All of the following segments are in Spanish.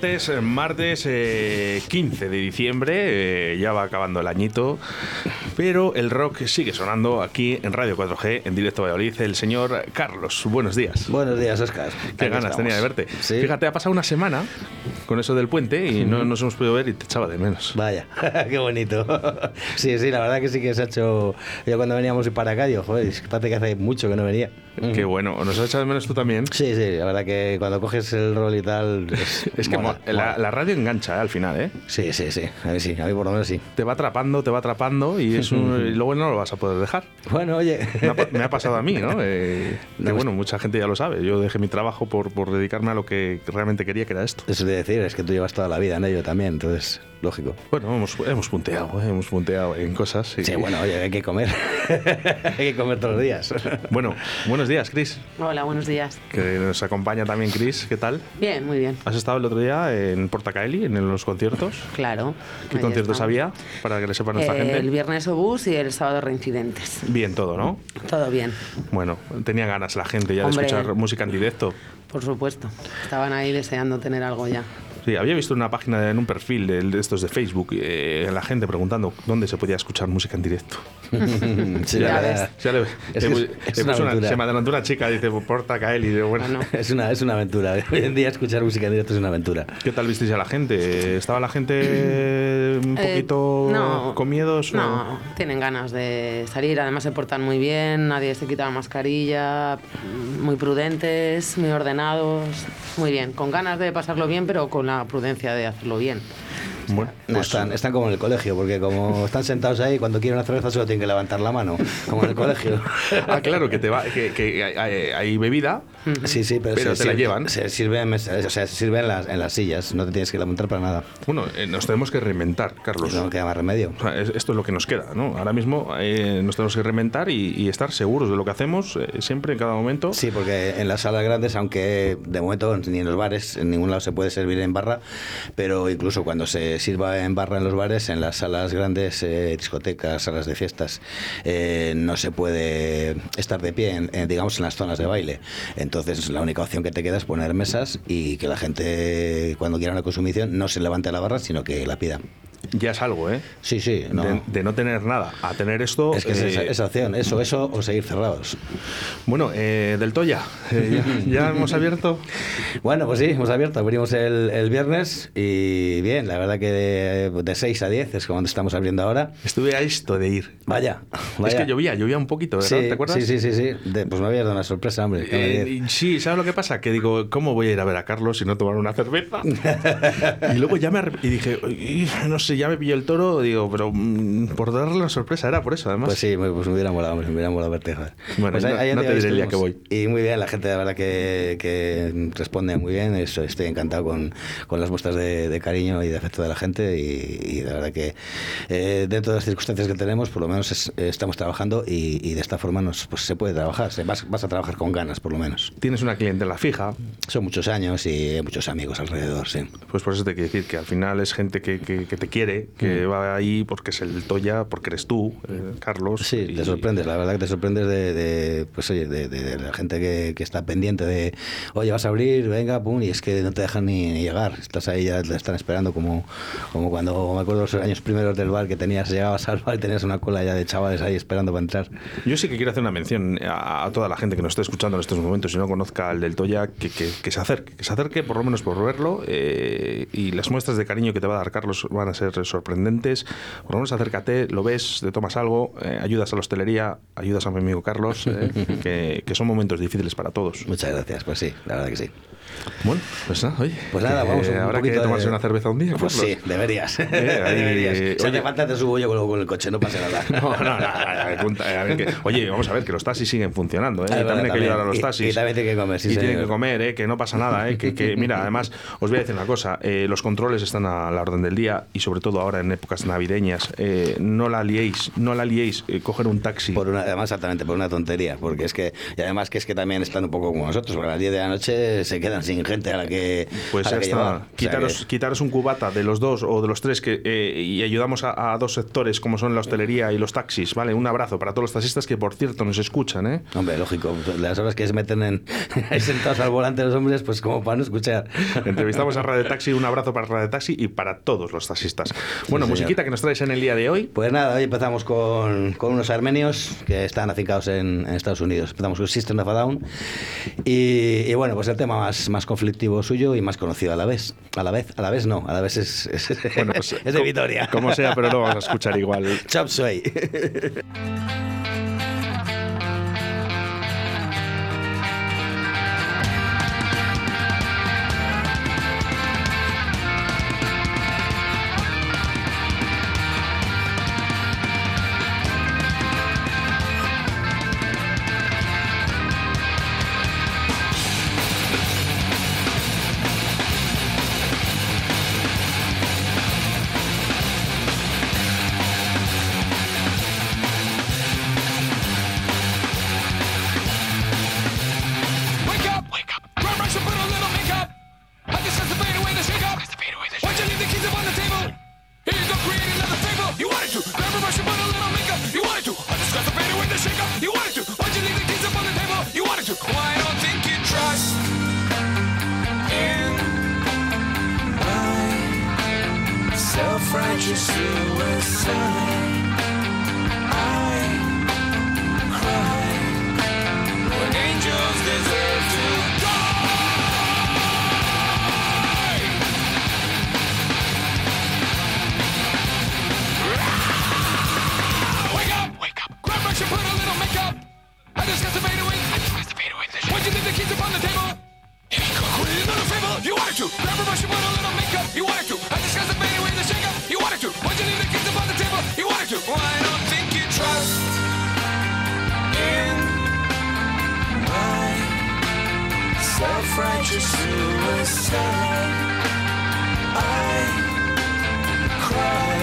Martes, eh, martes eh, 15 de diciembre, eh, ya va acabando el añito, pero el rock sigue sonando aquí en Radio 4G, en directo a Valladolid. El señor Carlos, buenos días. Buenos días, Oscar. Qué ganas estamos. tenía de verte. Sí. Fíjate, ha pasado una semana con eso del puente y no nos hemos podido ver y te echaba de menos. Vaya, qué bonito. sí, sí, la verdad que sí que se ha hecho. Yo cuando veníamos para acá, digo, joder, parece que hace mucho que no venía. Qué bueno. ¿Nos has echado de menos tú también? Sí, sí, la verdad que cuando coges el rol y tal. Es, Es que mola, la, radio engancha eh, al final, ¿eh? Sí, sí, sí. A mí sí, a mí por lo menos sí. Te va atrapando, te va atrapando y, es un- y luego no lo vas a poder dejar. Bueno, oye. Me ha, pa- me ha pasado a mí, ¿no? Eh, que No, bueno, mucha gente ya lo sabe. Yo dejé mi trabajo por, por dedicarme a lo que realmente quería, que era esto. Eso de decir, es que tú llevas toda la vida en ello también, entonces, lógico. Bueno, hemos, hemos punteado, ¿eh? hemos punteado en cosas. y- Sí, bueno, oye, hay que comer. hay que comer todos los días. Bueno, buenos días, Chris. Hola, buenos días. Que nos acompaña también Chris. ¿Qué tal? Bien, muy bien. ¿Has estado el otro día en Portacaeli, en los conciertos? Claro. ¿Qué conciertos estamos. había? Para que le sepa nuestra Eh, gente. El viernes Obús y el sábado Reincidentes. Bien todo, ¿no? Todo bien, Bueno, tenía ganas la gente ya Hombre. de escuchar música en directo. por supuesto. Estaban ahí deseando tener algo ya. Sí, había visto una página en un perfil de, de estos de Facebook, eh, la gente preguntando dónde se podía escuchar música en directo. Sí, Ya la ves. verdad. Ya le- Es le que pu- es- es le una puso una- aventura. se me adelantó una chica, dice, porta Kaeli. Y digo, bueno, Ah, no. Es una, es una aventura. Hoy en día escuchar música en directo es una aventura. ¿qué tal visteis a la gente? ¿Estaba la gente un Eh, poquito no. con miedos? o- No, tienen ganas de salir. Además se portan muy bien, nadie se quita la mascarilla, muy prudentes, muy ordenados. Muy bien, con ganas de pasarlo bien, pero con prudencia de hacerlo bien. Bueno, No, pues, están, están como en el colegio, porque como están sentados ahí, cuando quieren una cerveza solo tienen que levantar la mano, como en el colegio. Ah, claro, que, te va, que, que hay, hay- bebida. Sí, sí, pero, Pero se te la llevan. Se sirve, en o sea, se sirve en las, en las sillas, no te tienes que levantar para nada. Bueno, eh, nos tenemos que reinventar, Carlos. No queda más remedio. O sea, es- esto es lo que nos queda, ¿no? Ahora mismo eh, nos tenemos que reinventar y, y estar seguros de lo que hacemos eh, siempre, en cada momento. Sí, porque en las salas grandes, aunque de momento ni en los bares, en ningún lado se puede servir en barra, pero incluso cuando se sirva en barra en los bares, en las salas grandes, eh, discotecas, salas de fiestas, eh, no se puede estar de pie, en, digamos, en las zonas de baile. Entonces, la única opción que te queda es poner mesas y que la gente, cuando quiera una consumición, no se levante a la barra, sino que la pida. Ya es algo, ¿eh? Sí, sí, no. De, de no tener nada a tener esto. es que es eh, esa, esa opción, eso, eso o seguir cerrados. Bueno, eh, del Toya, eh, ya, ya hemos abierto. Bueno, pues sí, hemos abierto. Abrimos el, el viernes y bien, la verdad que de, de 6 a 10 es como estamos abriendo ahora. Estuve a esto de ir. Vaya, Es vaya. que llovía, llovía un poquito, ¿verdad? Sí, ¿Te acuerdas? Sí, sí, sí. sí. De- pues me había dado una sorpresa, hombre. Eh, sí, ¿sabes lo que pasa? Que digo, ¿cómo voy a ir a ver a Carlos si no tomar una cerveza? y luego ya me y dije, "Uy, no sé, ya me pilló el toro, digo, pero mm, por darle una sorpresa, era por eso, además. Pues sí, me- pues me hubiera molado, hombre, me hubiera molado verte. joder. Bueno, Pues no- ahí- no te diré el día estuvimos. que voy. Y muy bien, la gente, la verdad que, que responde muy bien. Estoy encantado con, con las muestras de, de cariño y de afecto de la gente. Y, y la verdad que eh, dentro de las circunstancias que tenemos, por lo menos es- estamos trabajando y, y de esta forma nos, pues, se puede trabajar. Se- vas, vas a trabajar con ganas, por lo menos. Tienes una clientela fija, Son muchos años y muchos amigos alrededor, sí. pues por eso te quiero decir que al final es gente que, que- que te quiere que va ahí porque es el Toya, porque eres tú, eh, Carlos. Sí, y- te sorprendes, la verdad que te sorprendes de, de, pues oye, de, de- de la gente que, que está pendiente de, oye, vas a abrir, venga, pum, y es que no te dejan ni, ni llegar. Estás ahí, ya te están esperando, como, como cuando me acuerdo los años primeros del bar que tenías, llegabas al bar y tenías una cola ya de chavales ahí esperando para entrar. Yo sí que quiero hacer una mención a, a toda la gente que nos esté escuchando en estos momentos y no conozca al del Toya, que, que- que se acerque, que se acerque por lo menos por verlo eh, y las muestras de cariño que te va a dar Carlos van a ser sorprendentes. Por lo menos acércate, lo ves, te tomas algo, eh, ayudas a la hostelería, ayudas a mi amigo Carlos, eh, que, que son momentos difíciles para todos. Muchas gracias, pues sí, la verdad que sí. Bueno, pues nada, oye. Pues nada, vamos un Habrá que tomarse de- una cerveza un día. Pues sí, deberías. ahí, deberías. Si oye. hace falta te subo yo con, con el coche, no pasa nada. No, no, no, a ver, a que- oye, vamos a ver que los taxis siguen funcionando, ¿eh? Y también hay que ayudar a los Y- taxis. y también tienen que comer, sí, Y tienen señor. que comer, ¿eh? Que no pasa nada, ¿eh? Que, que, mira, además, os voy a decir una cosa. eh, los controles están a la orden del día y sobre todo ahora en épocas navideñas. eh, no la liéis, no la liéis. eh, coger un taxi. Por una, además, exactamente, por una tontería. Porque es que, y además que es que también están un poco como nosotros, porque a las 10 de la noche se quedan sin gente a la que. Pues ya está. llevar. O sea Quitaros, que- quitaros un cubata de los dos o de los tres que, eh, y ayudamos a, a dos sectores como son la hostelería y los taxis, ¿vale? Un abrazo para todos los taxistas que, por cierto, nos escuchan, ¿eh? Hombre, lógico, las horas que se meten en, sentados al volante los hombres, pues como para no escuchar. Entrevistamos a Radio Taxi, un abrazo para Radio Taxi y para todos los taxistas. Bueno, señor. musiquita que nos traes en el día de hoy. Pues nada, hoy empezamos con, con unos armenios que están afincados en, en Estados Unidos. Empezamos con System of a Down. Y, y bueno, pues el tema más, más conflictivo suyo y más conocido a la vez. A la vez, a la vez no, a la vez es, es, Bueno, pues, es de Vitoria. Como sea, pero lo vamos a escuchar igual. Chop Suey. wanted to. A brush and put a little makeup. You wanted to. I got to fade away the shake up. You wanted to. Why'd you leave the keys upon the table? You wanted to. Well, I don't think you trust in my self-righteous suicide. I cry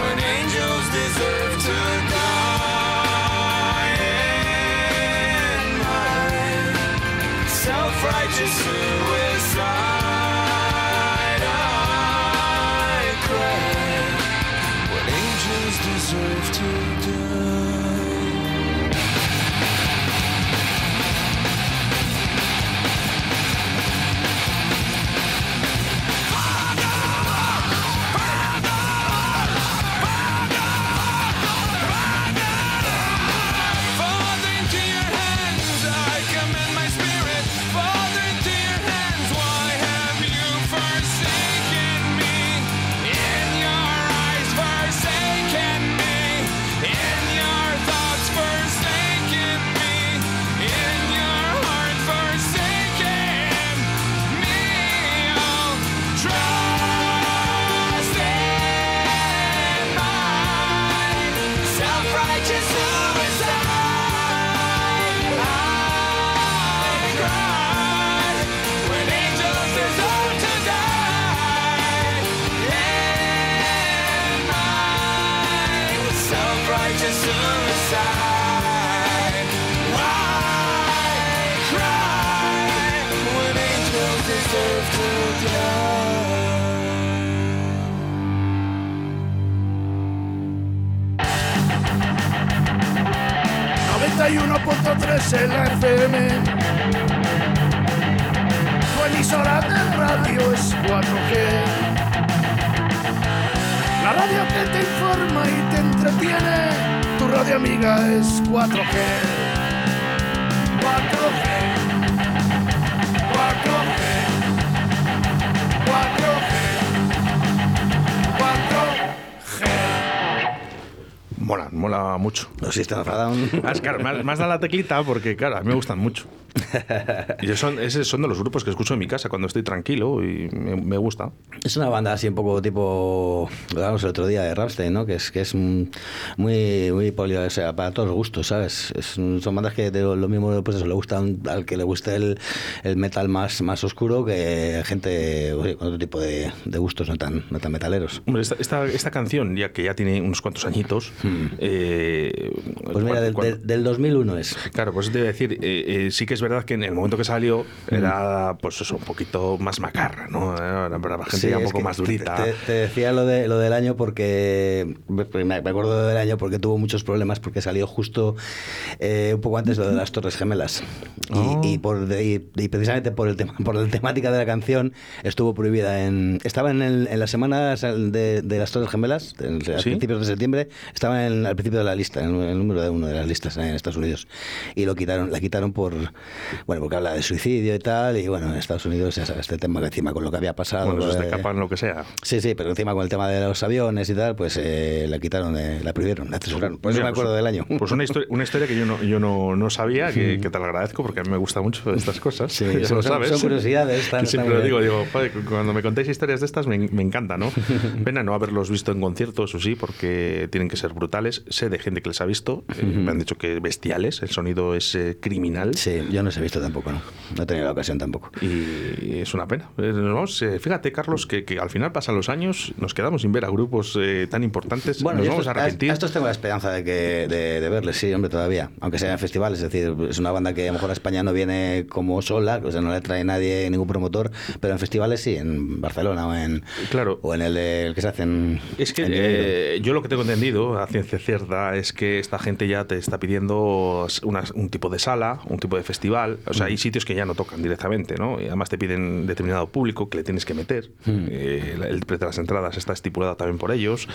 when angels deserve to die. In my self-righteous suicide, 91.3 en la FM. Tu emisora de radio es 4G. La radio que te informa y te entretiene. Tu radio amiga es 4G. 4G. 4G. 4G. 4G. Mola, mola mucho. System of a Down. Ah, más, más da la teclita porque, claro, a mí me gustan mucho. Y son, esos son de los grupos que escucho en mi casa cuando estoy tranquilo y me, me gusta. Es una banda así un poco tipo, lo hablábamos el otro día de Rammstein, ¿no? Que es, que es muy, muy poli, o sea, para todos los gustos, ¿sabes? Es son bandas que de lo, lo mismo pues eso, le gusta un- al que le guste el, el metal más, más oscuro que gente oye, con otro tipo de, de gustos no tan, no tan metaleros. Hombre, esta, esta, esta canción, ya que ya tiene unos cuantos añitos. eh, Hmm. Pues mira, del, del- del 2001 es. Claro, pues te iba a decir, eh, eh, sí que es verdad que en el momento que salió era pues eso, un poquito más macarra, ¿no? Era para la gente Sí, ya un poco más durita. Te, te decía lo, de, lo del año porque. Me me acuerdo del año porque tuvo muchos problemas porque salió justo eh, un poco antes lo de las Torres Gemelas. Y, Oh. y por, de- y- y precisamente por el tema por la temática de la canción estuvo prohibida en. Estaba en, el- en las semanas de, de las Torres Gemelas, en- a principios de septiembre, estaba en- al principio de la lista, en el número de uno de las listas en Estados Unidos. Y lo quitaron, la quitaron por. Bueno, porque habla de suicidio y tal. Y bueno, en Estados Unidos ya sabes, este tema que encima con lo que había pasado. Bueno, lo eso es de de- capa en lo que sea. Sí, sí, pero encima con el tema de los aviones y tal, pues eh, la quitaron, eh, la prohibieron, la censuraron. Por eso Mira, me acuerdo pues- del año. Pues una, historia, una historia que yo no, yo no, no sabía, que, que te la agradezco porque a mí me gusta mucho estas cosas. Sí, ya son- lo sabes. son curiosidades, están- siempre lo digo, digo, cuando me contáis historias de estas me, me encanta, ¿no? Pena no haberlos visto en concierto, eso sí, porque tienen que ser brutales. Sé de gente que les ha visto, eh, me han dicho que bestiales, el sonido es eh, criminal. Sí, yo no los he visto tampoco, ¿no? No he tenido la ocasión tampoco. Y es una pena. Eh, nos vamos, eh, fíjate, Carlos, que, que al final pasan los años, nos quedamos sin ver a grupos eh, tan importantes. nos yo vamos estos- a arrepentir. a estos tengo la esperanza de, que, de, de verles, sí, hombre, todavía. Aunque sea en festivales, es decir, es una banda que a lo mejor a España no viene como sola, o sea, no le trae nadie, ningún promotor, pero en festivales sí, en Barcelona o en, Claro. o en el, de- el que se hace en. Es que eh, yo lo que tengo entendido, a ciencia cierta, es que esta gente ya te está pidiendo una- un tipo de sala, un tipo de festival. O sea, hay sitios que ya no tocan directamente, ¿no? Y además te piden determinado público que le tienes que meter. Eh, el, precio de las entradas está estipulado también por ellos.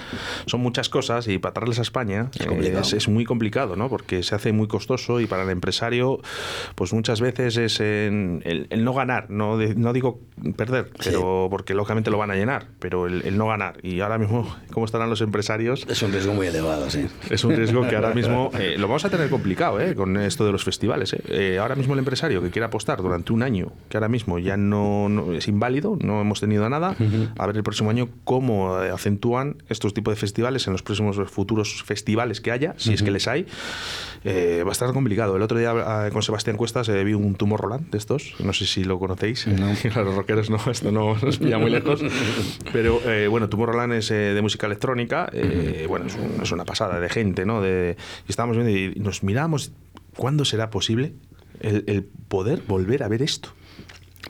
Son muchas cosas y para traerles a España Es eh, es, es muy complicado, ¿no? Porque se hace muy costoso y para el empresario, pues muchas veces es en el, el no ganar. No, de- no digo perder, Sí. pero porque lógicamente lo van a llenar, pero el, el no ganar. Y ahora mismo, ¿cómo estarán los empresarios? Es un riesgo muy elevado, sí. Es un riesgo que ahora mismo eh, lo vamos a tener complicado eh, con esto de los festivales. eh. Eh, ahora mismo el empresario que quiera apostar durante un año, que ahora mismo ya no, no- es inválido, no hemos tenido nada, a ver el próximo año cómo eh, acentúan estos tipos de festivales en los próximos futuros festivales que haya, si es que les hay. Eh, va a estar complicado. El otro día eh, con Sebastián Cuestas eh, vi un tumor Roland de estos, no sé si lo conocéis. Claro, los rockeros no, esto no nos pilla muy lejos. Pero eh, bueno, Tumor Roland es eh, de música electrónica, eh, bueno, es, un- es una pasada de gente, ¿no? De, y estábamos viendo y nos miramos, ¿cuándo será posible el, el poder volver a ver esto?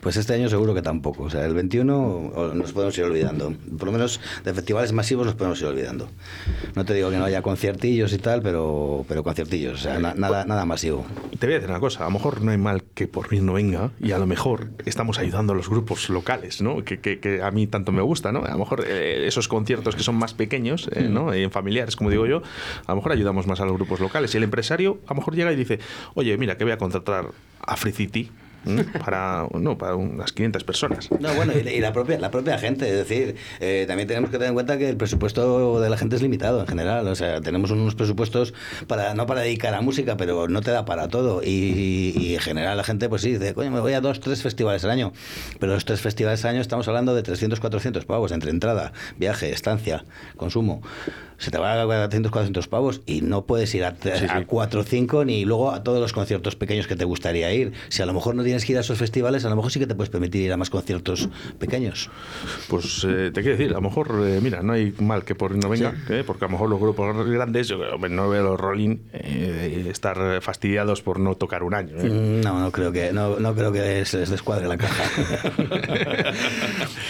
Pues este año seguro que tampoco. O sea, el 21 o- nos podemos ir olvidando. Por lo menos de festivales masivos nos podemos ir olvidando. No te digo que no haya conciertillos y tal, pero, pero conciertillos. O sea, na- nada, nada masivo. Te voy a decir una cosa, a lo mejor no hay mal que por mí no venga y a lo mejor estamos ayudando a los grupos locales, ¿no? Que, que- que a mí tanto me gusta, ¿no? A lo mejor eh, esos conciertos que son más pequeños, eh, ¿no? En familiares, como digo yo, a lo mejor ayudamos más a los grupos locales. Y el empresario a lo mejor llega y dice, oye, mira, que voy a contratar a Free City. Para, no, para unas 500 personas. No, bueno, y, y la propia la propia gente, es decir, eh, también tenemos que tener en cuenta que el presupuesto de la gente es limitado en general, o sea, tenemos unos presupuestos para no para dedicar a música, pero no te da para todo y, y en general la gente pues sí dice, coño, me voy a dos, tres festivales al año, pero los tres festivales al año estamos hablando de 300, 400 pavos entre entrada, viaje, estancia, consumo. Se te va a 400, 400 pavos y no puedes ir a, a 4 o 5 ni luego a todos los conciertos pequeños que te gustaría ir. Si a lo mejor no tienes tienes que ir a esos festivales, a lo mejor sí que te puedes permitir ir a más conciertos pequeños. Pues eh, te quiero decir, a lo mejor, eh, mira, no hay mal que por no venga, ¿eh? porque a lo mejor los grupos grandes, yo no veo los Rolling eh, estar fastidiados por no tocar un año. Mm, No, no creo que, no, no creo que se les descuadre la caja.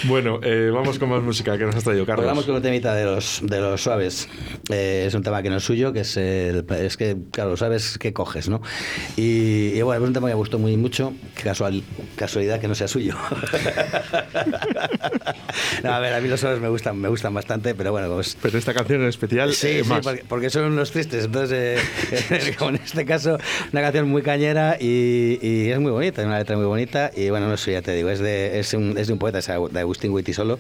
Bueno, vamos con más música que nos has traído, Pues Carlos. vamos con un temita de los, de los suaves. Es un tema que no es suyo, que es el, es que, claro, sabes qué coges, ¿no? Y, y bueno, es un tema que me gustó muy mucho. Casual, casualidad que no sea suyo. no, a ver, a mí los suaves me gustan, me gustan bastante, pero bueno, pues Pero esta canción en especial, Sí, eh, sí, más. porque, porque son unos tristes. Entonces, eh, como en este caso, una canción muy cañera y, y es muy bonita, es una letra muy bonita. Y bueno, no sé, ya te digo, es de, es un, es de un poeta, es de Agustín Solo,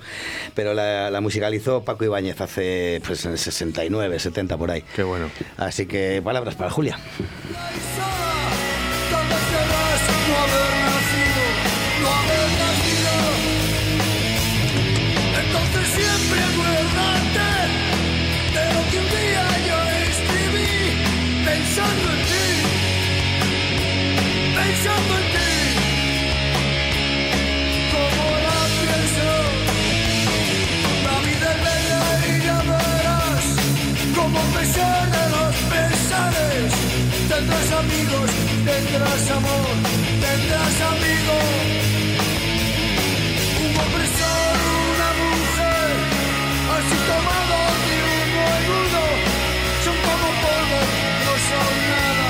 pero la, la musicalizó Paco Ibáñez hace pues, en el 69, 70 por ahí. Qué bueno. Así que palabras para Julia. Tendrás amigos, tendrás amor, tendrás amigos. Un solo, una mujer, así tomados de uno en uno, son como polvo, no son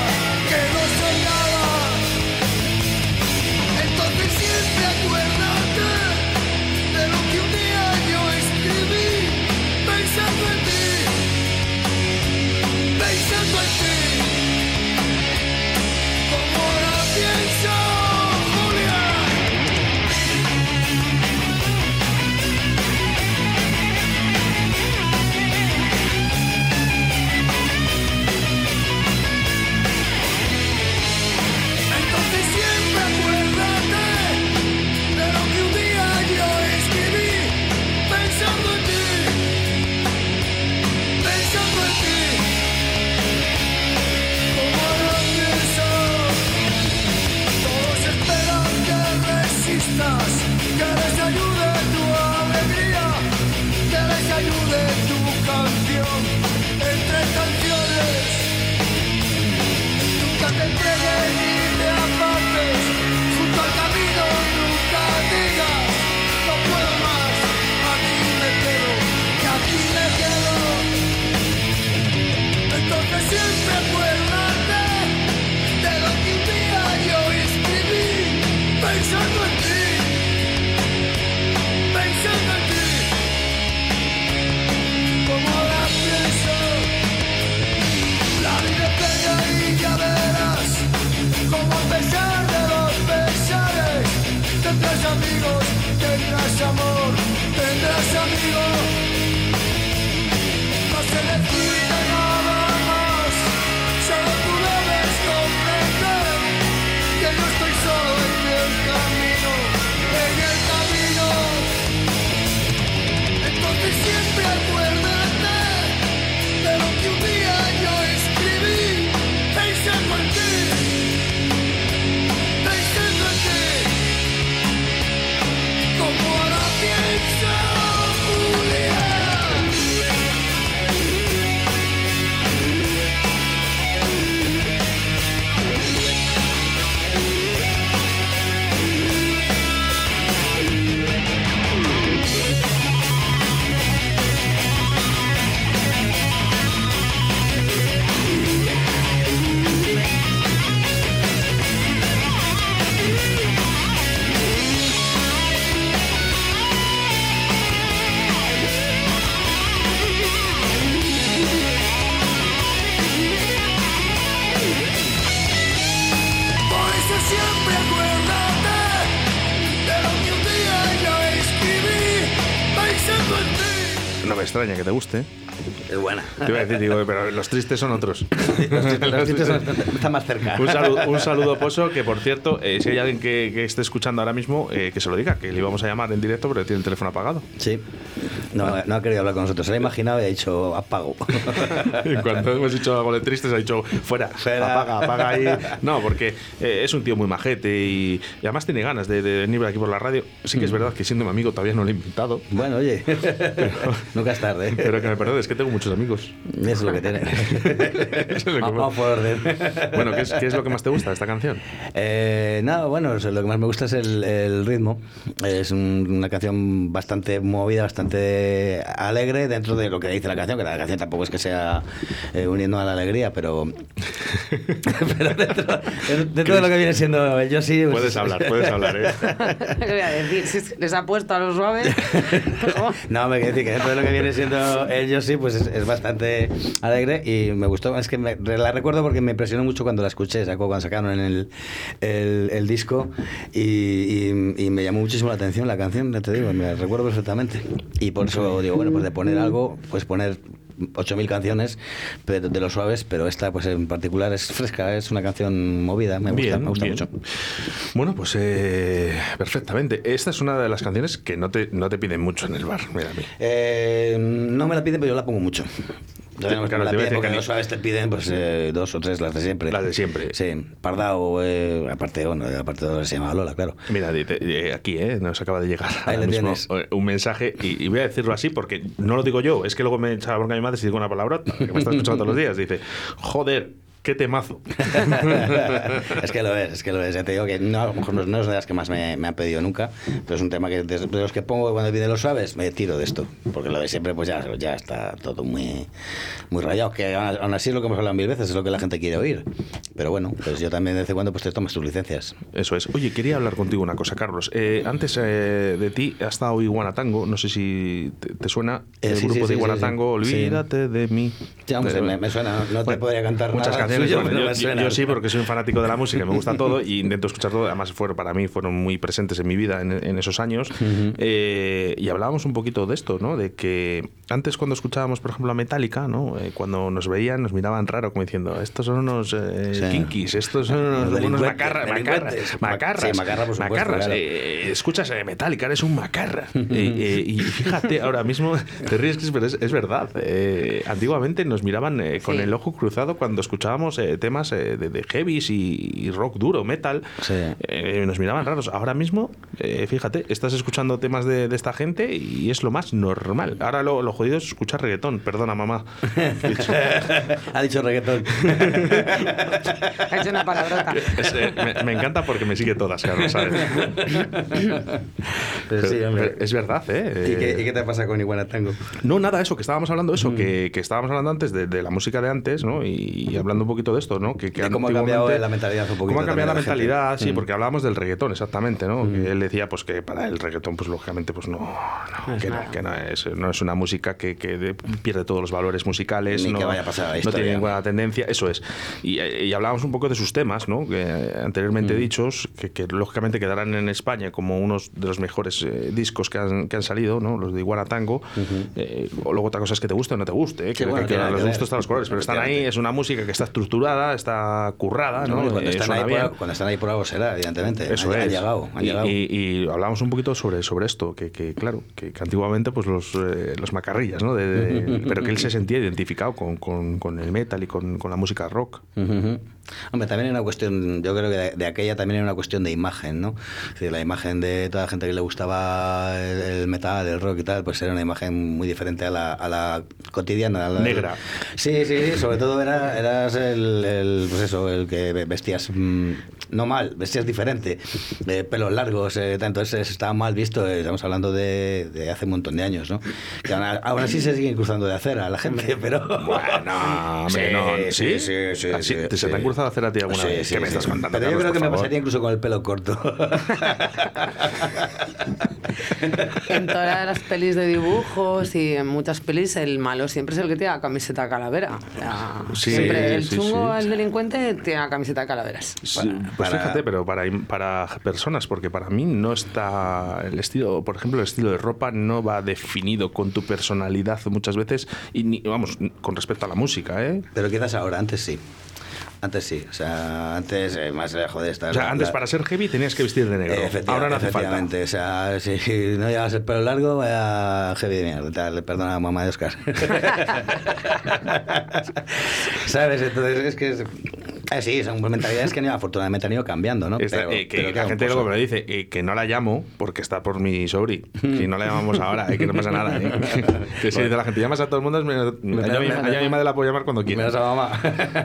extraña que te guste. Es buena. Te iba a decir, digo, pero los tristes son otros. Los chistes son- están más cerca. Un saludo, un saludo, Pozo, que por cierto, eh, si hay alguien que, que esté escuchando ahora mismo, eh, que se lo diga, que le íbamos a llamar en directo, pero tiene el teléfono apagado. Sí. No, no ha querido hablar con nosotros. Se lo ha imaginado y ha dicho apago. En cuanto hemos dicho algo de tristes, ha dicho fuera, Fuera. apaga, apaga ahí. No, porque eh, es un tío muy majete y, y además tiene ganas de, de venir aquí por la radio. Sí que es verdad que siendo mi amigo todavía no lo he invitado. Bueno, oye, nunca es tarde. Pero que me perdones, es que tengo muchos amigos. Eso es lo que tiene. Eso es lo que Vamos por orden. Bueno, ¿qué es, qué es lo que más te gusta de esta canción? Eh, nada, bueno, o sea, lo que más me gusta es el, el ritmo. Es un- una canción bastante movida, bastante alegre dentro de lo que dice la canción, que la canción tampoco es que sea eh, uniendo a la alegría, pero, pero dentro, dentro de lo que viene siendo el yo sí. pues, Puedes hablar, puedes hablar, ¿eh? ¿Qué voy a decir? Si les ha puesto a los suaves. No, me quiero decir que dentro de lo que viene siendo el yo sí, pues es, es bastante alegre y me gustó. Es que me- la recuerdo porque me impresionó mucho cuando la escuché, sacó cuando sacaron el, el, el disco y, y- y me llamó muchísimo la atención la canción, te digo, me la recuerdo perfectamente. Y por eso digo, bueno, pues de poner algo, pues poner 8.000 canciones pero de los suaves, pero esta pues en particular es fresca, es una canción movida, me gusta, Bien, me gusta bien. mucho. Bueno, pues eh, perfectamente. Esta es una de las canciones que no te, no te piden mucho en el bar. Mira a mí. Eh, no me la piden, pero yo la pongo mucho. Claro, Claro, te porque que los suaves te piden pues eh, dos o tres, las de siempre. Las de siempre. Sí, Pardao, eh, aparte, bueno, aparte de se llama Lola, claro. Mira, aquí eh, nos acaba de llegar ahora mismo, un mensaje y, y voy a decirlo así porque no lo digo yo, es que luego me echa la bronca mi madre si digo una palabrota, que me está escuchando todos los días. Dice, joder, qué temazo. es que lo es, es que lo es. Ya te digo que no, a lo mejor no, no es de las que más me, me han pedido nunca, pero es un tema que de, de los que pongo cuando piden los suaves, me tiro de esto. Porque lo de siempre, pues ya, ya está todo muy, muy rayado. Que aún así es lo que hemos hablado mil veces, es lo que la gente quiere oír. Pero bueno, pues yo también de vez en cuando pues te tomas tus licencias. Eso es. Oye, quería hablar contigo una cosa, Carlos. Eh, antes eh, de ti ha estado Iguanatango, no sé si te, te suena Eh, el sí, grupo sí, de Iguanatango, sí. olvídate de mí. Ya, me, me suena, no te Bueno, podría cantar muchas nada canciones. Yo, sí, porque soy un fanático de la música, me gusta todo y intento escuchar todo. Además, fueron, para mí fueron muy presentes en mi vida en, en esos años. Eh, y hablábamos un poquito de esto, ¿no? De que antes cuando escuchábamos, por ejemplo, a Metallica, ¿no? Eh, cuando nos veían, nos miraban raro, como diciendo, estos son unos eh, Sí. kinkis, estos son unos, unos macarras, macarras, macarras, Sí, macarra, por supuesto, macarras. claro. Eh, escuchas Metallica, eres un macarra. Y fíjate, ahora mismo te ríes, pero es, es verdad. Antiguamente nos miraban con Sí. el ojo cruzado cuando escuchábamos eh, temas eh, de, de heavies y, y rock duro, metal. Sí. Eh, nos miraban raros. Ahora mismo, eh, fíjate, estás escuchando temas de, de esta gente y es lo más normal. Ahora lo, lo jodido es escuchar reggaetón. Perdona, mamá. ha dicho reggaetón. Ha hecho una palabrota. Es, eh, me, me encanta porque me sigue todas, Carlos, ¿sabes? Pero sí, hombre. Pero es verdad, ¿eh? ¿Y qué, y qué te pasa con Iguana Tango? No, nada, eso, que estábamos hablando eso, Mm. que, que estábamos hablando antes de, de la música de antes, ¿no? Y, y hablando un poquito de esto, ¿no? Que, que cómo ha cambiado la mentalidad un poquito Cómo ha cambiado la la mentalidad, sí, Mm. porque hablábamos del reggaetón, exactamente, ¿no? Que él decía, pues que para el reggaetón, pues lógicamente, pues no, no, que, no, que no es, no es una música que, que de- pierde todos los valores musicales, Ni no, que vaya a pasar a no tiene ninguna tendencia, eso es. Y, eh, y hablábamos un poco de sus temas, ¿no? Que eh, anteriormente Mm. dichos, que, que lógicamente quedarán en España como unos de los mejores eh, discos que han, que han salido, ¿no? Los de Iguana Tango. Eh, o luego otra cosa es que te guste o no te guste, ¿eh? Sí, que, bueno, que- los gustos están los colores, pero están ahí, es una música que está estructurada, está currada, ¿no? Cuando, están ahí por, cuando están ahí por algo será, evidentemente. Eso han, es. han llegado, han y, llegado. y- y hablamos un poquito sobre, sobre esto, que, que, claro, que, que antiguamente pues los, eh, los macarrillas, ¿no? De- de- pero que él se sentía identificado con, con- con el metal y con, con la música rock. Ujú. Hombre, también hay una cuestión, yo creo que de, de aquella también hay una cuestión de imagen, ¿no? Es decir, la imagen de toda la gente que le gustaba el, el metal, el rock y tal, pues era una imagen muy diferente a la, a la cotidiana. a la- Negra. Sí, sí, sí, sobre todo era, eras el, el, pues eso, el que vestías, mm, no mal, vestías diferente, pelos largos, eh, ese estaba mal visto, eh, estamos hablando de, de hace un montón de años, ¿no? Que aún, aún así se siguen cruzando de acera la gente, pero... Bueno, hombre, no, ¿sí? sí, sí, Ah, sí, ¿Te, sí. Cruzado a hacer a ti alguna Sí, vez? sí, ¿Qué me sí. estás contando, Pero yo Carlos, creo que por me favor? pasaría incluso con el pelo corto. en todas las pelis de dibujos y en muchas pelis el malo siempre es el que tiene la camiseta calavera. O sea, Sí, siempre el sí, chungo, sí. el delincuente, tiene la camiseta de calaveras. Sí, pues para- fíjate, pero para, para personas, porque para mí no está el estilo, por ejemplo, el estilo de ropa no va definido con tu personalidad muchas veces y ni, vamos, con respecto a la música, ¿eh? Pero quizás ahora, antes sí. Antes sí. O sea, antes eh, más lejos de estar. O sea, antes para ser heavy tenías que vestir de negro. Ahora no hace falta. efectivamente, o sea, si no llevas el pelo largo, vaya heavy de mierda, tal, perdona a mamá de Oscar. ¿Sabes? Entonces es que es... eh, sí, son mentalidades que afortunadamente han ido cambiando, ¿no? Esta- Pero- eh, que pero la gente pues, luego me lo dice, eh, que no la llamo porque está por mi sobri. Si no la llamamos ahora, eh, que no pasa nada. eh. que si dice la gente, llamas a todo el mundo, me, allá, mi, allá mi madre la puedo llamar cuando quiera. Menos a mamá.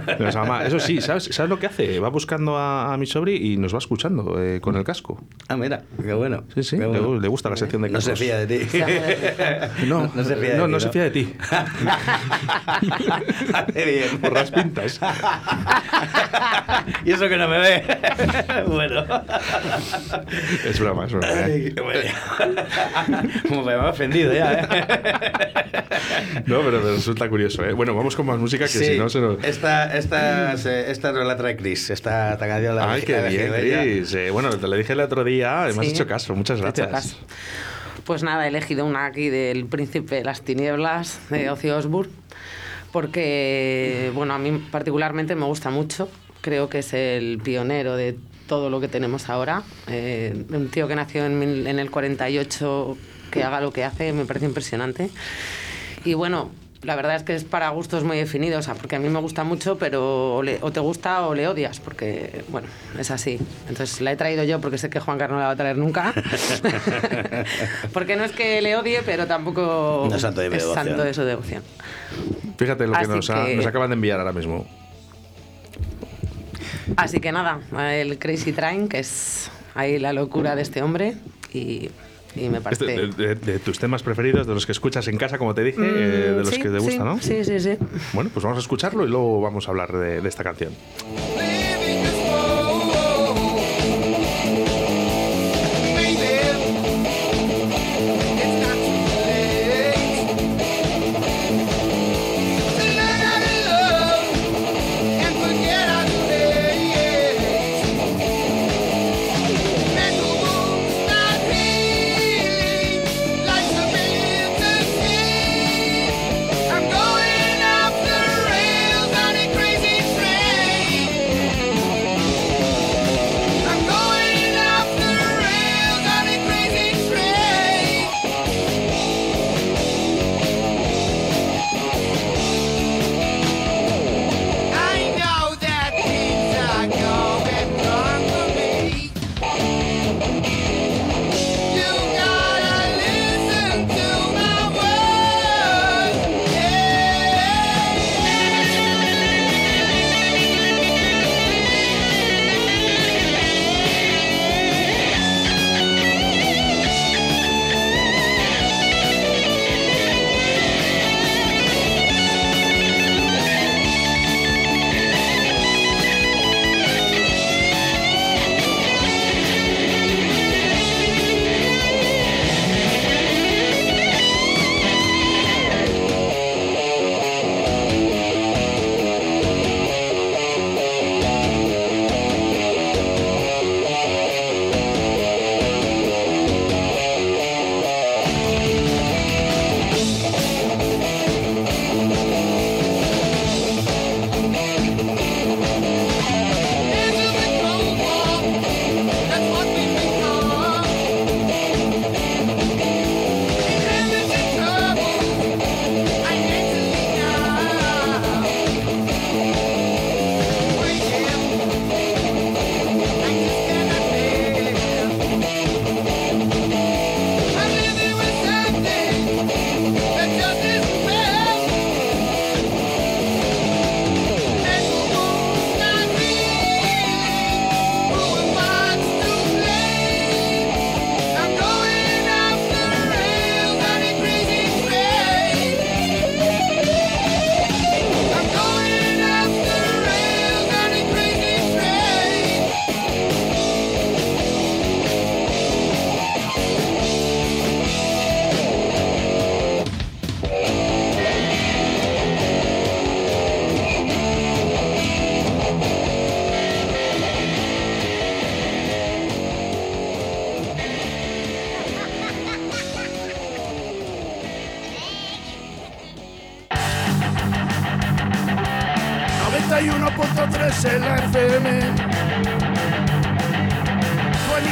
Menos a mamá. Eso sí, ¿sabes, ¿sabes lo que hace? Va buscando a, a mi sobri y nos va escuchando eh, con el casco. ah, mira, qué bueno. Sí, sí, le, bueno. le gusta la sección de No se fía de ti. No, no se fía de no, ti, no se fía de ti. Hace bien. Por las pintas. Y eso que no me ve. bueno. Es broma, es broma. ¿eh? Ay, bueno. Como me ha ofendido ya, ¿eh? No, pero me resulta curioso. ¿eh? Bueno, vamos con más música que Sí, si no se nos... esta, esta, esta nos la trae Chris. Esta, esta canción la Ay, la qué ha bien. Chris. Eh, bueno, te lo dije el otro día, me has Sí. hecho caso. Muchas Te he hecho gracias. caso. Pues nada, he elegido una aquí del Príncipe de las Tinieblas de Ozzy Osbourne porque, bueno, a mí particularmente me gusta mucho. Creo que es el pionero de todo lo que tenemos ahora. Eh, un tío que nació en, mil- en el 48, que haga lo que hace, me parece impresionante. Y bueno, la verdad es que es para gustos muy definidos, o sea, porque a mí me gusta mucho, pero o, le- o te gusta o le odias, porque, bueno, es así. Entonces la he traído yo porque sé que Juan Carlos no la va a traer nunca. porque no es que le odie, pero tampoco No es santo de mi es devoción. santo de su devoción. Fíjate lo que nos, ha- que- nos acaban de enviar ahora mismo. Así que nada, el Crazy Train, que es ahí la locura de este hombre, y, y me parece... de, de- de tus temas preferidos, de los que escuchas en casa, como te dije, eh, de los Mm, Sí, que te sí, gusta, ¿no? Sí, sí, sí. Bueno, pues vamos a escucharlo y luego vamos a hablar de, de esta canción.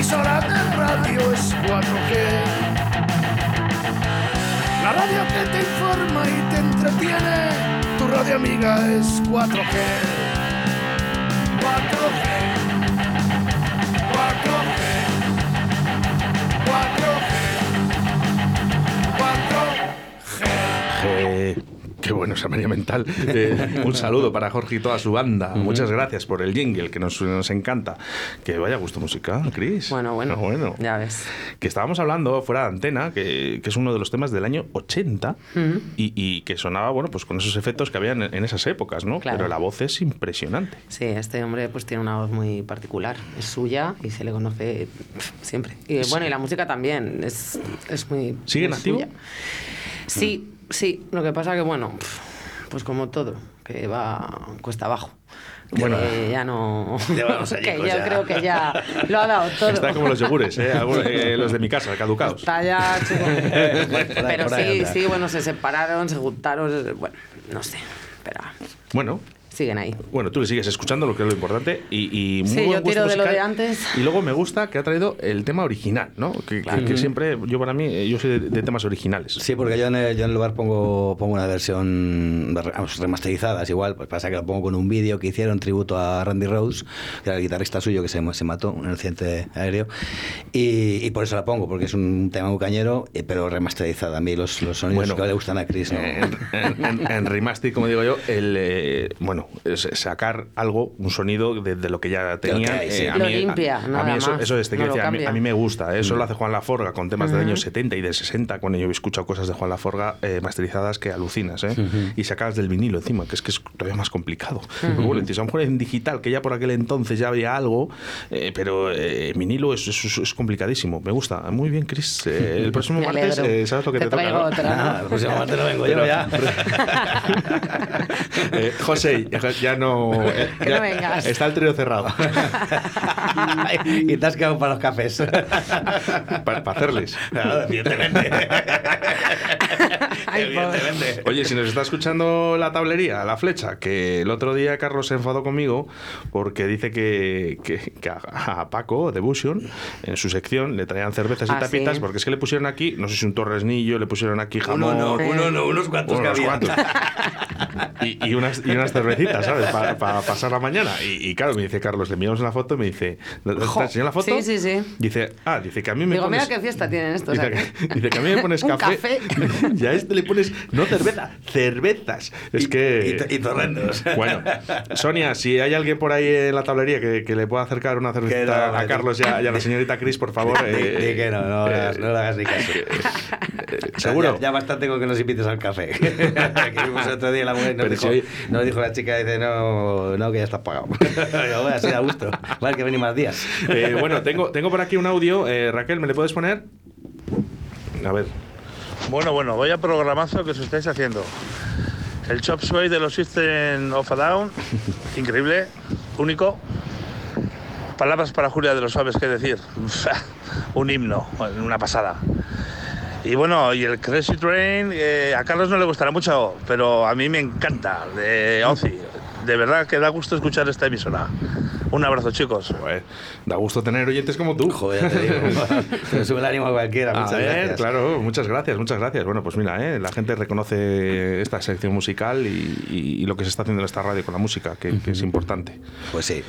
Emisora de radio es 4G. La radio que te informa y te entretiene. Tu radio amiga es 4G. 4G. 4G. Qué bueno esa María Mental. Eh, un saludo para Jorge y toda su banda. Muchas gracias por el jingle, que nos, nos encanta. Que vaya gusto musical, Chris. Bueno, bueno, Ah, bueno. ya ves. Que estábamos hablando fuera de antena, que, que es uno de los temas del año 80 y, y que sonaba, bueno, pues con esos efectos que había en, en esas épocas, ¿no? Claro. Pero la voz es impresionante. Sí, este hombre pues tiene una voz muy particular. Es suya y se le conoce siempre. Y bueno, y la música también es, es muy. ¿Sigue en muy activo? suya. Sí, sí. Lo que pasa que, bueno, pues como todo, que va cuesta abajo. Que Bueno. ya no. Llevamos que añicos yo ya. creo que ya lo ha dado todo. Está como los yogures, ¿eh? Eh, los de mi casa, caducados. Está ya chulo. Pero sí, sí, bueno, se separaron, se juntaron. Bueno, no sé. Pero Bueno, siguen ahí. Bueno, tú le sigues escuchando, lo que es lo importante. Y, y muy Sí, buen yo tiro gusto de lo musical. de antes. Y luego me gusta que ha traído el tema original, ¿no? Que, que- Claro. que siempre, yo para mí, eh, yo soy de, de temas originales. Sí, porque yo en el, yo en el lugar pongo, pongo una versión remasterizada, es igual, pues pasa que lo pongo con un vídeo que hicieron tributo a Randy Rhodes, que era el guitarrista suyo que se, se mató en un accidente aéreo, y, y por eso la pongo, porque es un tema muy cañero, eh, pero remasterizada. A mí los, los sonidos Bueno, que le gustan a Chris, ¿no? En, en- en- en remaster, como digo yo, el, eh, bueno, es sacar algo, un sonido de, de lo que ya tenía. a Lo mí, limpia, a, nada mí eso, eso es, te no quiero lo decir, a, mí, cambia. a mí me gusta. Eso Mm. lo hace Juan Laforga con temas del año 70 y del 60, cuando yo he escuchado cosas de Juan Laforga eh, masterizadas que alucinas, ¿eh? Y sacas del vinilo encima, que es que es todavía más complicado. Bueno, a lo mejor en digital, que ya por aquel entonces ya había algo, eh, pero eh, en vinilo es, es- es complicadísimo. Me gusta. Muy bien, Chris. Eh, el próximo martes, eh, ¿sabes lo que te, Te toca? traigo no? Ah, el próximo martes no vengo yo ya. Eh, José, ya- ya no. eh, Que ya no vengas. Está el trío cerrado. y te has quedado para los cafés. para, hacerles. Claro, evidentemente. Ay, pobre. evidentemente. Oye, si nos está escuchando la tablería, la flecha, que el otro día Carlos se enfadó conmigo porque dice que, que- que a, a Paco de Busion, en su sección, le traían cervezas y Ah, tapitas, sí. porque es que le pusieron aquí, no sé si un torresnillo, le pusieron aquí jamón. Uno no, uno no, unos cuantos unos que había. cuantos. Y, y unas, y unas cervecitas, ¿sabes? Para pasar la mañana. Y, y claro, me dice Carlos, le enviamos la foto y me dice, ¿te enseñó la foto? Sí, sí, sí. Dice, ah, dice que a mí me Digo, pones... mira qué fiesta tienen estos. Dice aquí. que, dice que a mí me pones café, café. y a este le pones, no cerveza, cervezas. Es Y- que... y y torrendos. Bueno, Sonia, si hay alguien por ahí en la tablería que, que le pueda acercar una cervecita no, a Carlos y a, y a la señorita Cris, por favor. Eh, di que no, no, le hagas- no le hagas ni caso. eh, ¿Seguro? Ya, ya bastante con que nos invites al café. que vimos otro día la mujer nos Pero dijo, si hoy- nos dijo la chica, dice, no, no, que ya está pagado. "Bueno, así da gusto. Vale, que venir más días. Eh, bueno, tengo, tengo por aquí un audio. Eh, Raquel, ¿me le puedes poner? A ver. Bueno, bueno, vaya programazo que os estáis haciendo. El Chop Suey de los System of a Down, increíble, único. Palabras para Julia de los Suaves, ¿qué decir? Un himno, una pasada. Y bueno, y el Crazy Train, eh, a Carlos no le gustará mucho, pero a mí me encanta, de Ozzy. De verdad que da gusto escuchar esta emisora. Un abrazo, chicos. Joder, da gusto tener oyentes como tú. Joder, te digo. Me sube el ánimo a cualquiera. A Muchas ver, gracias. claro, muchas gracias, muchas gracias. Bueno, pues mira, eh, la gente reconoce esta sección musical y, y- y lo que se está haciendo en esta radio con la música, que, que es importante. Pues sí,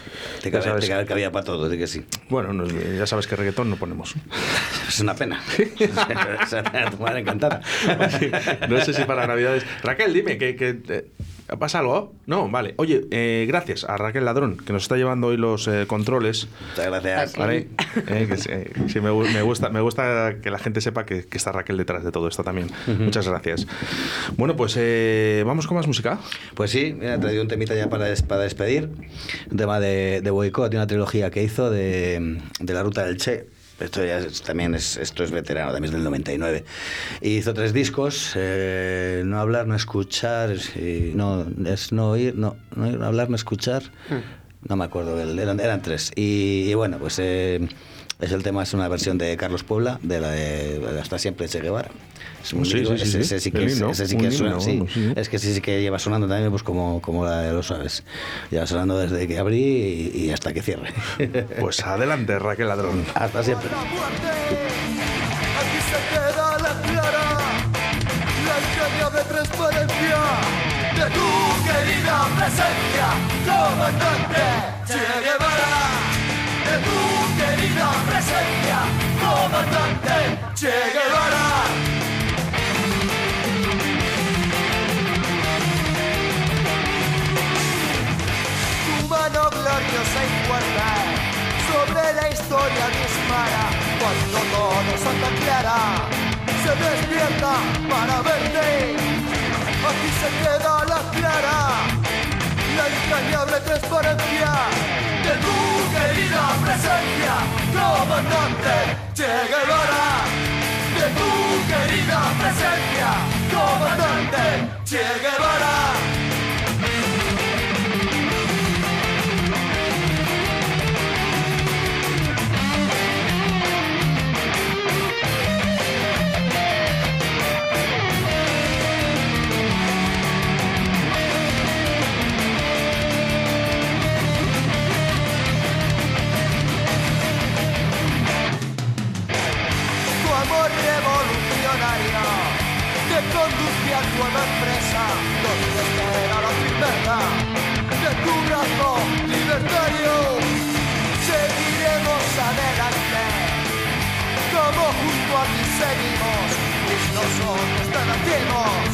te cabe, sabes. te cabe cabida para todo, de que sí. Bueno, no- ya sabes que reggaetón no ponemos. Es una pena. Es una pena, tu madre encantada. no sé si para Navidades. Raquel, dime, que, que, eh, ¿pasa algo? No, vale. Oye, eh, gracias a Raquel Ladrón, que nos está llevando hoy los eh, controles. Muchas gracias. ¿Vale? Eh, que sí, eh, sí, me, me gusta, me gusta que la gente sepa que, que está Raquel detrás de todo esto también. Muchas gracias. Bueno, pues eh, vamos con más música. Pues sí, mira, he traído un temita ya para, des- para despedir. Un tema de, de Boicot, de una trilogía que hizo de, de la ruta del Che. Esto ya es- también es, esto es veterano, también es del 99. Y hizo tres discos, eh, no hablar, no escuchar, no, es no oír, no, no oír, no hablar, no escuchar. No me acuerdo, eran, eran tres. Y, y bueno, pues eh, Es el tema, es una versión de Carlos Puebla, de la de, de Hasta siempre de Che Guevara. Es un Sí, lírico, sí, sí, ese, sí. ese sí que, himno, ese sí que suena, sí. Es que sí, sí que lleva sonando también pues como, como la de los suaves. Lleva sonando desde que abrí y, y hasta que cierre. Pues adelante, Raquel Ladrón. hasta siempre. La muerte, aquí se queda la clara, la entrañable transparencia de tu querida presencia, comandante Che. De presencia, comandante Che Guevara. Mano gloriosa y fuerte sobre la historia dispara cuando todo Santa Clara se despierta para verte. Aquí se queda la clara, la entrañable transparencia de tu querida presencia, comandante Che Guevara. De tu querida presencia, comandante Che Guevara. Nueva empresa donde espera la firmeza de tu brazo libertario. Seguiremos adelante como junto a ti seguimos pues nosotros te nacimos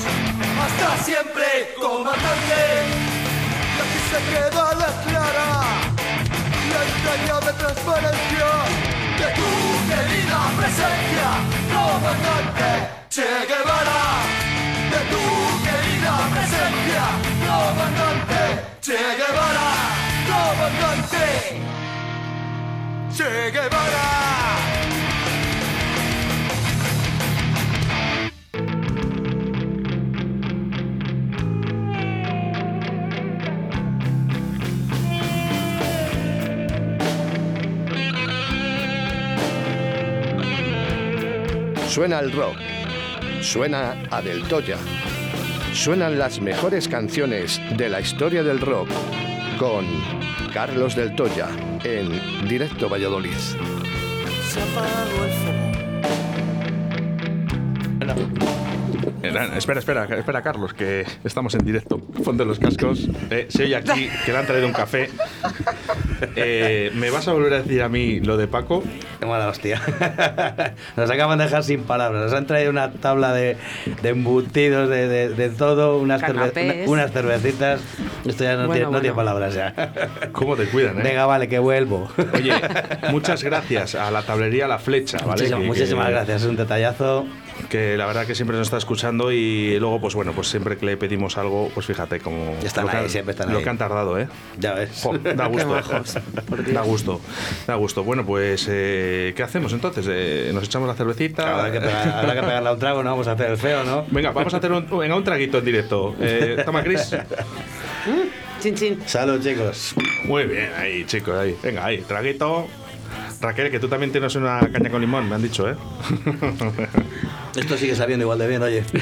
hasta siempre Che Guevara. Suena el rock. Suena a Del Toya. Suenan las mejores canciones de la historia del rock con Carlos Del Toya en Directo Valladolid. Se apagó el fuego. Espera, espera, espera, Carlos, que estamos en directo. Ponte los cascos. Eh, se oye aquí que le han traído un café. Eh, ¿Me vas a volver a decir a mí lo de Paco? Qué mala hostia. Nos acaban de dejar sin palabras. Nos han traído una tabla de, de embutidos, de, de- de todo, unas, cerve- una- unas cervecitas. Esto ya no, Bueno, tiene, no bueno. tiene palabras ya. ¿Cómo te cuidan, eh? Venga, vale, que vuelvo. Oye, muchas gracias a la tablería La Flecha, ¿vale? Muchísimas, Que- muchísimas que- gracias, es un detallazo. Que la verdad que siempre nos está escuchando y luego, pues bueno, pues siempre que le pedimos algo, pues fíjate como Están lo que ahí, han- siempre están lo ahí. que han tardado, ¿eh? Ya ves. Jo, da gusto. Dios. da gusto. Da gusto. Bueno, pues, eh, ¿qué hacemos entonces? Eh, ¿Nos echamos la cervecita? Habrá que, pegar- habrá que pegarle a un trago, no vamos a hacer el feo, ¿no? Venga, vamos a hacer un, venga, un traguito en directo. Eh, toma, Chris. Chin, chin. Salud, chicos. Muy bien, ahí, chicos, ahí. Venga, ahí, traguito. Raquel, que tú también tienes una caña con limón, me han dicho, ¿eh? Esto sigue sabiendo igual de bien, oye.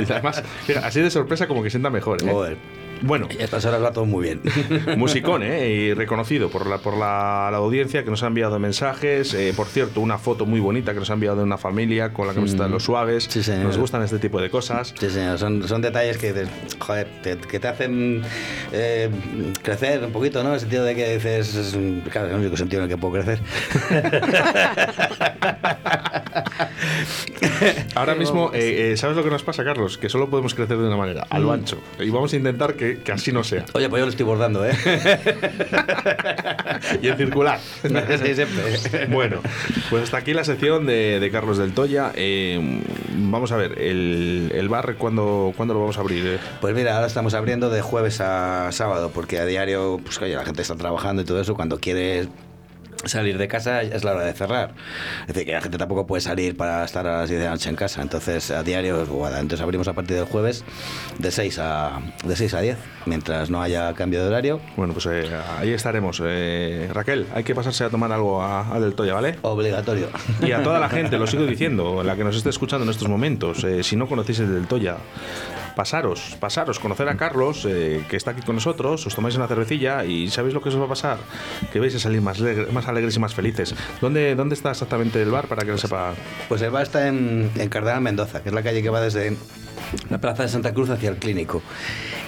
Y además, mira, así de sorpresa como que sienta mejor, ¿eh? Joder. Bueno, Y a estas horas va todo muy bien. musicón, ¿eh? Y reconocido por la, por la, la audiencia que nos ha enviado mensajes. Eh, por cierto, una foto muy bonita que nos ha enviado de una familia con la camiseta de los suaves. Sí, señor. Nos gustan este tipo de cosas. Sí, señor, son, son detalles que joder, te- que te hacen eh, crecer un poquito, ¿no? En el sentido de que dices, es un- claro, es el único sentido en el que puedo crecer. Ahora mismo, eh, ¿sabes lo que nos pasa, Carlos? Que solo podemos crecer de una manera, a Mm. lo ancho. Y vamos a intentar que, que así no sea. Oye, pues yo lo estoy bordando, ¿eh? y en circular. Sí, siempre. Bueno, pues hasta aquí la sección de, de Carlos del Toya. Eh, vamos a ver, el, el bar, ¿cuándo, ¿cuándo lo vamos a abrir? eh? Pues mira, ahora estamos abriendo de jueves a sábado, porque a diario, pues oye, la gente está trabajando y todo eso, cuando quieres salir de casa es la hora de cerrar. Es decir, que la gente tampoco puede salir para estar a las 10 de la noche en casa. Entonces, a diario, a- entonces abrimos a partir del jueves de 6 a, de 6 a 10, mientras no haya cambio de horario. Bueno, pues eh, ahí estaremos. Eh, Raquel, hay que pasarse a tomar algo a, a Del Toya, ¿vale? Obligatorio. Y a toda la gente, lo sigo diciendo, la que nos esté escuchando en estos momentos, eh, si no conocéis el del Toya, pasaros, pasaros, conocer a Carlos, eh, que está aquí con nosotros, os tomáis una cervecilla y ¿sabéis lo que os va a pasar? Que vais a salir más, más alegres y más felices. ¿Dónde, ¿Dónde está exactamente el bar para que lo sepa? Pues el bar está en, en Cardenal Mendoza, que es la calle que va desde la Plaza de Santa Cruz hacia el Clínico.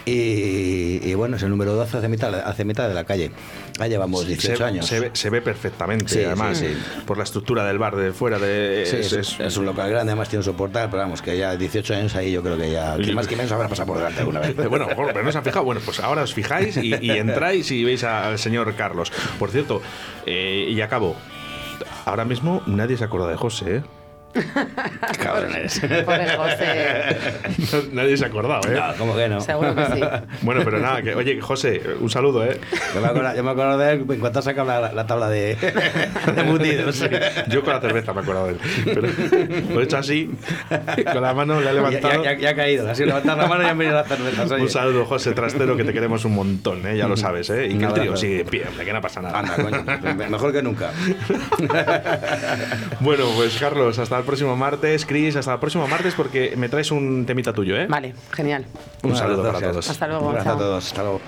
Y, y bueno, es el número 12 hacia mitad, hacia mitad de la calle. Ahí llevamos 18 se, años. Se ve, se ve perfectamente, Sí, además, sí, sí. por la estructura del bar de fuera. De, es- es, es- es un local grande, además tiene un soportal, pero vamos, que ya 18 años ahí yo creo que ya, que más que menos habrá pasado por delante alguna vez. Bueno, pero no se han fijado. Bueno, pues ahora os fijáis y, y entráis y veis al señor Carlos. Por cierto, eh, y acabo. Ahora mismo nadie se acuerda de José, ¿eh? Cabrones. Pobre José. nadie se ha acordado, ¿eh? No, ¿cómo que no? Seguro que sí. Bueno, pero nada, que, oye, José, un saludo, ¿eh? Yo me acuerdo, yo me acuerdo de él en cuanto ha sacado la, la tabla de, de embutidos. Yo con la cerveza me he acordado de él. Pero lo he hecho así, con la mano le he levantado. ya, ya, ya ha caído, ha sido levantar la mano y han venido las cervezas. oye. Un saludo, José Trastero, que te queremos un montón, ¿eh? ya lo sabes, ¿eh? Y que el abrazo. sigue en pie, hombre, que no pasa nada. Anda, coño, mejor que nunca. Bueno, pues Carlos, hasta el próximo martes. Cris, hasta el próximo martes porque me traes un temita tuyo, ¿eh? Vale, genial. Un saludo para Gracias. todos. Hasta luego, Un abrazo a chao. todos. Hasta luego.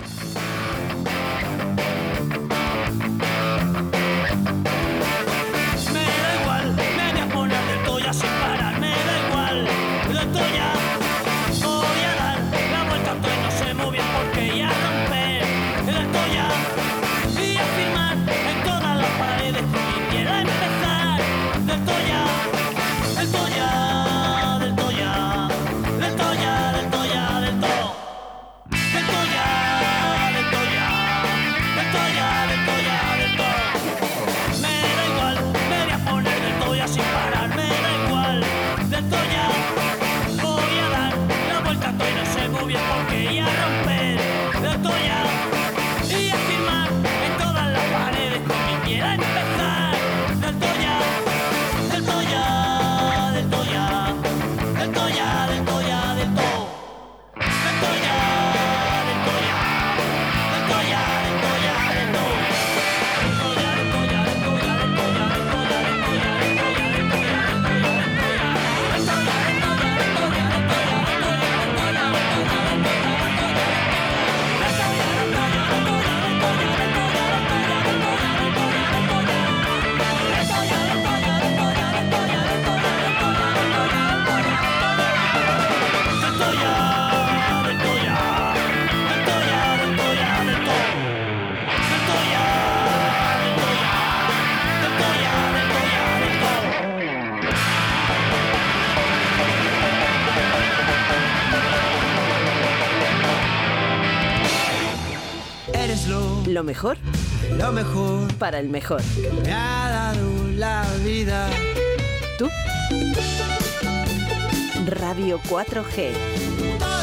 Para el mejor. me ha dado la vida. ¿Tú? Radio 4G. Todo